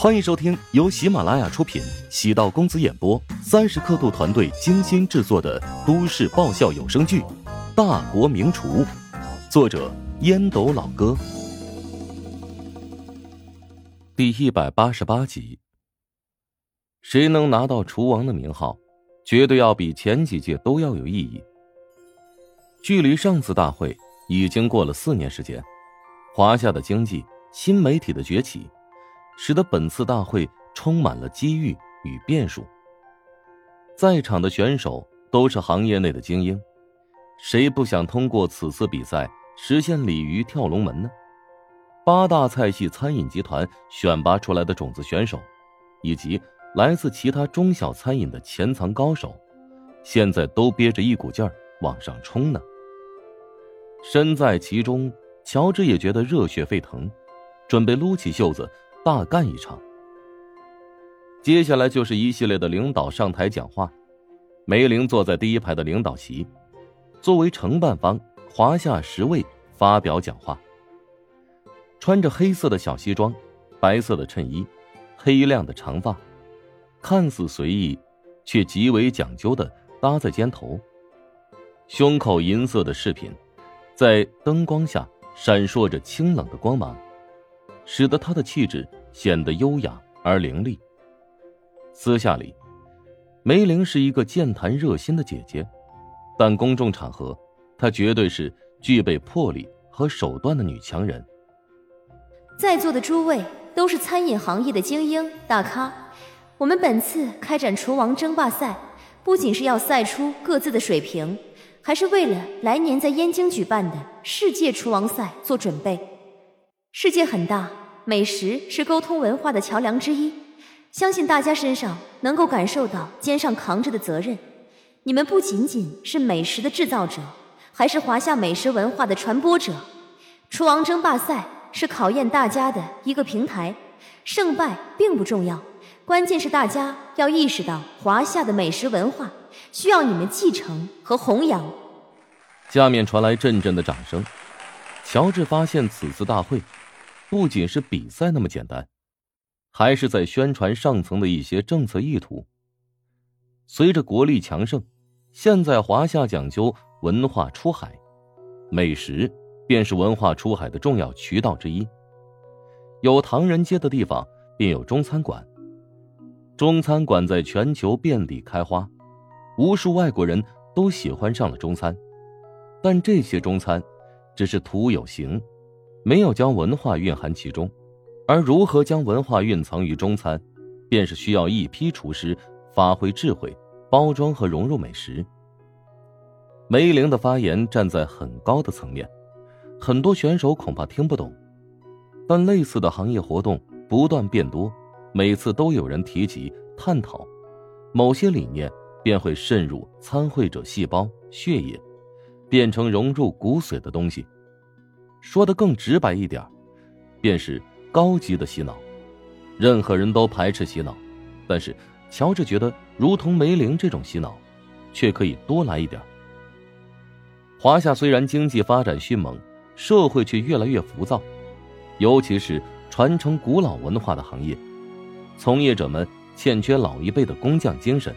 欢迎收听由喜马拉雅出品、喜道公子演播、三十刻度团队精心制作的都市爆笑有声剧《大国名厨》，作者烟斗老哥，第一百八十八集。谁能拿到厨王的名号，绝对要比前几届都要有意义。距离上次大会已经过了四年时间，华夏的经济、新媒体的崛起。使得本次大会充满了机遇与变数。在场的选手都是行业内的精英，谁不想通过此次比赛实现鲤鱼跳龙门呢？八大菜系餐饮集团选拔出来的种子选手，以及来自其他中小餐饮的潜藏高手，现在都憋着一股劲儿往上冲呢。身在其中，乔治也觉得热血沸腾，准备撸起袖子。大干一场。接下来就是一系列的领导上台讲话。梅玲坐在第一排的领导席，作为承办方，华夏十位发表讲话。穿着黑色的小西装，白色的衬衣，黑亮的长发，看似随意，却极为讲究的搭在肩头。胸口银色的饰品，在灯光下闪烁着清冷的光芒。使得她的气质显得优雅而凌厉。私下里，梅玲是一个健谈热心的姐姐，但公众场合，她绝对是具备魄力和手段的女强人。在座的诸位都是餐饮行业的精英大咖，我们本次开展厨王争霸赛，不仅是要赛出各自的水平，还是为了来年在燕京举办的世界厨王赛做准备。世界很大。美食是沟通文化的桥梁之一，相信大家身上能够感受到肩上扛着的责任。你们不仅仅是美食的制造者，还是华夏美食文化的传播者。厨王争霸赛是考验大家的一个平台，胜败并不重要，关键是大家要意识到华夏的美食文化需要你们继承和弘扬。下面传来阵阵的掌声。乔治发现此次大会。不仅是比赛那么简单，还是在宣传上层的一些政策意图。随着国力强盛，现在华夏讲究文化出海，美食便是文化出海的重要渠道之一。有唐人街的地方，便有中餐馆。中餐馆在全球遍地开花，无数外国人都喜欢上了中餐，但这些中餐只是徒有形。没有将文化蕴含其中，而如何将文化蕴藏于中餐，便是需要一批厨师发挥智慧，包装和融入美食。梅玲的发言站在很高的层面，很多选手恐怕听不懂，但类似的行业活动不断变多，每次都有人提及探讨，某些理念便会渗入参会者细胞血液，变成融入骨髓的东西。说的更直白一点，便是高级的洗脑。任何人都排斥洗脑，但是乔治觉得，如同梅林这种洗脑，却可以多来一点。华夏虽然经济发展迅猛，社会却越来越浮躁，尤其是传承古老文化的行业，从业者们欠缺老一辈的工匠精神。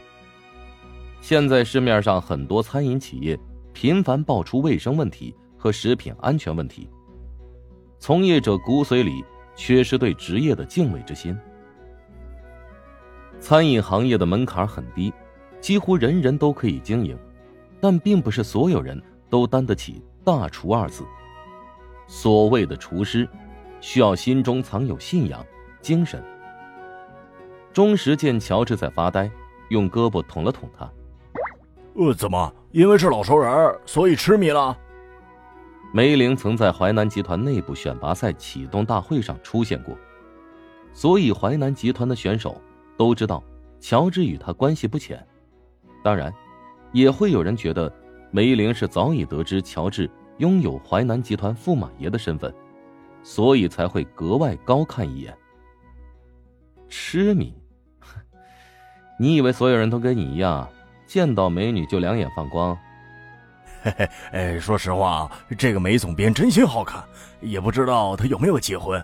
现在市面上很多餐饮企业频繁爆出卫生问题。和食品安全问题，从业者骨髓里缺失对职业的敬畏之心。餐饮行业的门槛很低，几乎人人都可以经营，但并不是所有人都担得起“大厨”二字。所谓的厨师，需要心中藏有信仰、精神。钟石见乔治在发呆，用胳膊捅了捅他：“呃，怎么？因为是老熟人，所以痴迷了？”梅玲曾在淮南集团内部选拔赛启动大会上出现过，所以淮南集团的选手都知道乔治与他关系不浅。当然，也会有人觉得梅玲是早已得知乔治拥有淮南集团驸马爷的身份，所以才会格外高看一眼。痴迷？你以为所有人都跟你一样，见到美女就两眼放光？嘿嘿，哎，说实话，这个梅总编真心好看，也不知道他有没有结婚。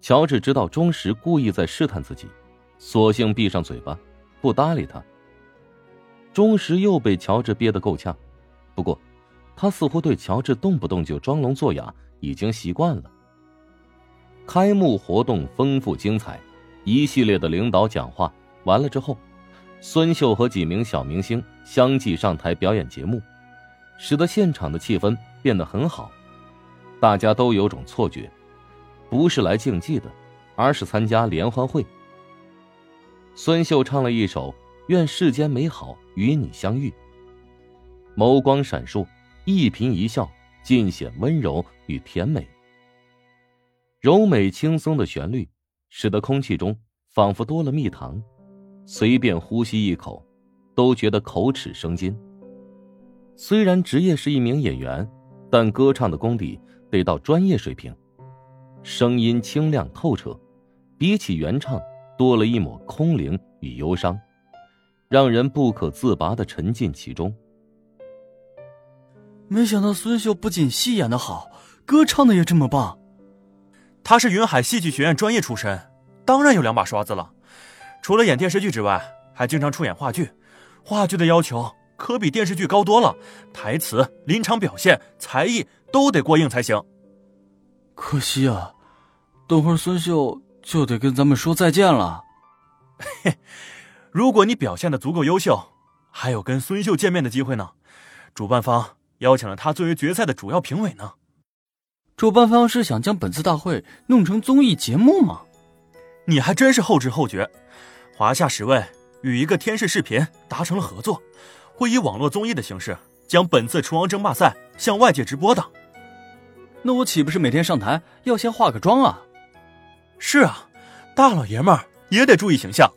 乔治知道钟石故意在试探自己，索性闭上嘴巴，不搭理他。钟石又被乔治憋得够呛，不过，他似乎对乔治动不动就装聋作哑已经习惯了。开幕活动丰富精彩，一系列的领导讲话完了之后，孙秀和几名小明星相继上台表演节目，使得现场的气氛变得很好，大家都有种错觉。不是来竞技的，而是参加联欢会。孙秀唱了一首《愿世间美好与你相遇》，眸光闪烁，一颦一笑尽显温柔与甜美。柔美轻松的旋律，使得空气中仿佛多了蜜糖，随便呼吸一口，都觉得口齿生津。虽然职业是一名演员，但歌唱的功底得到专业水平。声音清亮透彻，比起原唱多了一抹空灵与忧伤，让人不可自拔的沉浸其中。没想到孙秀不仅戏演的好，歌唱的也这么棒。他是云海戏剧学院专业出身，当然有两把刷子了。除了演电视剧之外，还经常出演话剧。话剧的要求可比电视剧高多了，台词、临场表现、才艺都得过硬才行。可惜啊。等会儿孙秀就得跟咱们说再见了。嘿，如果你表现的足够优秀，还有跟孙秀见面的机会呢。主办方邀请了他作为决赛的主要评委呢。主办方是想将本次大会弄成综艺节目吗？你还真是后知后觉。华夏十位与一个天视视频达成了合作，会以网络综艺的形式将本次厨王争霸赛向外界直播的。那我岂不是每天上台要先化个妆啊？是啊，大老爷们儿也得注意形象。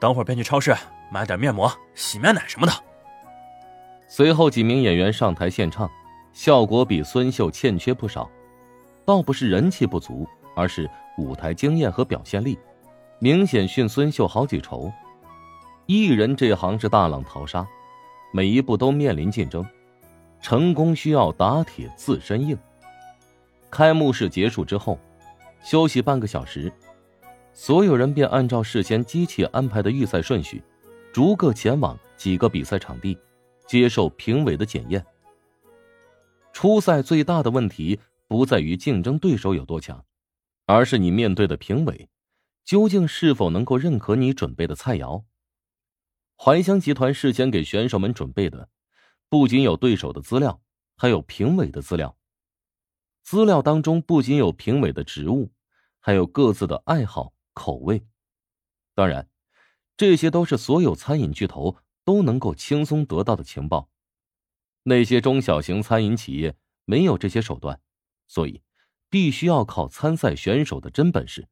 等会儿便去超市买点面膜、洗面奶什么的。随后几名演员上台献唱，效果比孙秀欠缺不少。倒不是人气不足，而是舞台经验和表现力明显逊孙秀好几筹。艺人这行是大浪淘沙，每一步都面临竞争，成功需要打铁自身硬。开幕式结束之后。休息半个小时，所有人便按照事先机器安排的预赛顺序，逐个前往几个比赛场地，接受评委的检验。初赛最大的问题不在于竞争对手有多强，而是你面对的评委，究竟是否能够认可你准备的菜肴。怀香集团事先给选手们准备的，不仅有对手的资料，还有评委的资料。资料当中不仅有评委的职务，还有各自的爱好、口味。当然，这些都是所有餐饮巨头都能够轻松得到的情报。那些中小型餐饮企业没有这些手段，所以必须要靠参赛选手的真本事。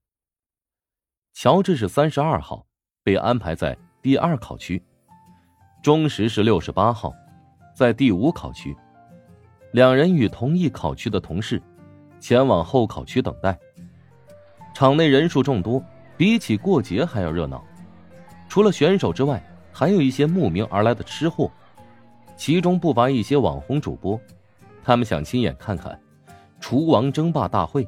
乔治是三十二号，被安排在第二考区；钟石是六十八号，在第五考区。两人与同一考区的同事，前往候考区等待。场内人数众多，比起过节还要热闹。除了选手之外，还有一些慕名而来的吃货，其中不乏一些网红主播。他们想亲眼看看厨王争霸大会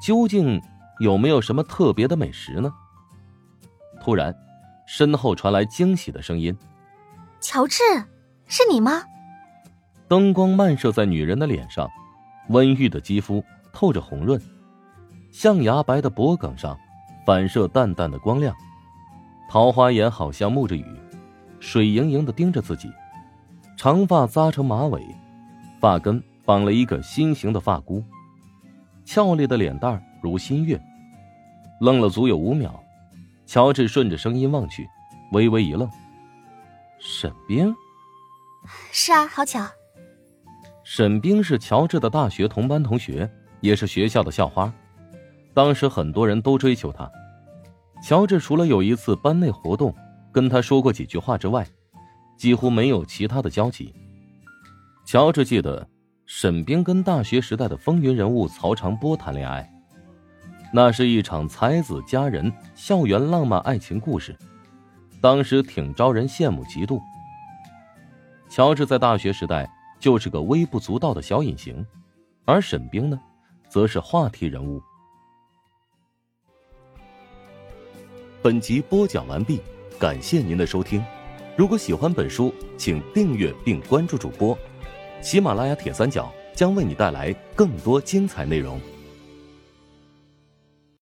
究竟有没有什么特别的美食呢？突然，身后传来惊喜的声音：“乔治，是你吗？”灯光漫射在女人的脸上，温玉的肌肤透着红润，象牙白的脖颈上反射淡淡的光亮，桃花眼好像沐着雨，水盈盈的盯着自己，长发扎成马尾，发根绑了一个心形的发箍，俏丽的脸蛋如新月。愣了足有五秒，乔治顺着声音望去，微微一愣：“沈冰？是啊，好巧。”沈冰是乔治的大学同班同学，也是学校的校花。当时很多人都追求她。乔治除了有一次班内活动跟她说过几句话之外，几乎没有其他的交集。乔治记得沈冰跟大学时代的风云人物曹长波谈恋爱，那是一场才子佳人校园浪漫爱情故事，当时挺招人羡慕嫉妒。乔治在大学时代。就是个微不足道的小隐形，而沈冰呢，则是话题人物。本集播讲完毕，感谢您的收听。如果喜欢本书，请订阅并关注主播。喜马拉雅铁三角将为你带来更多精彩内容。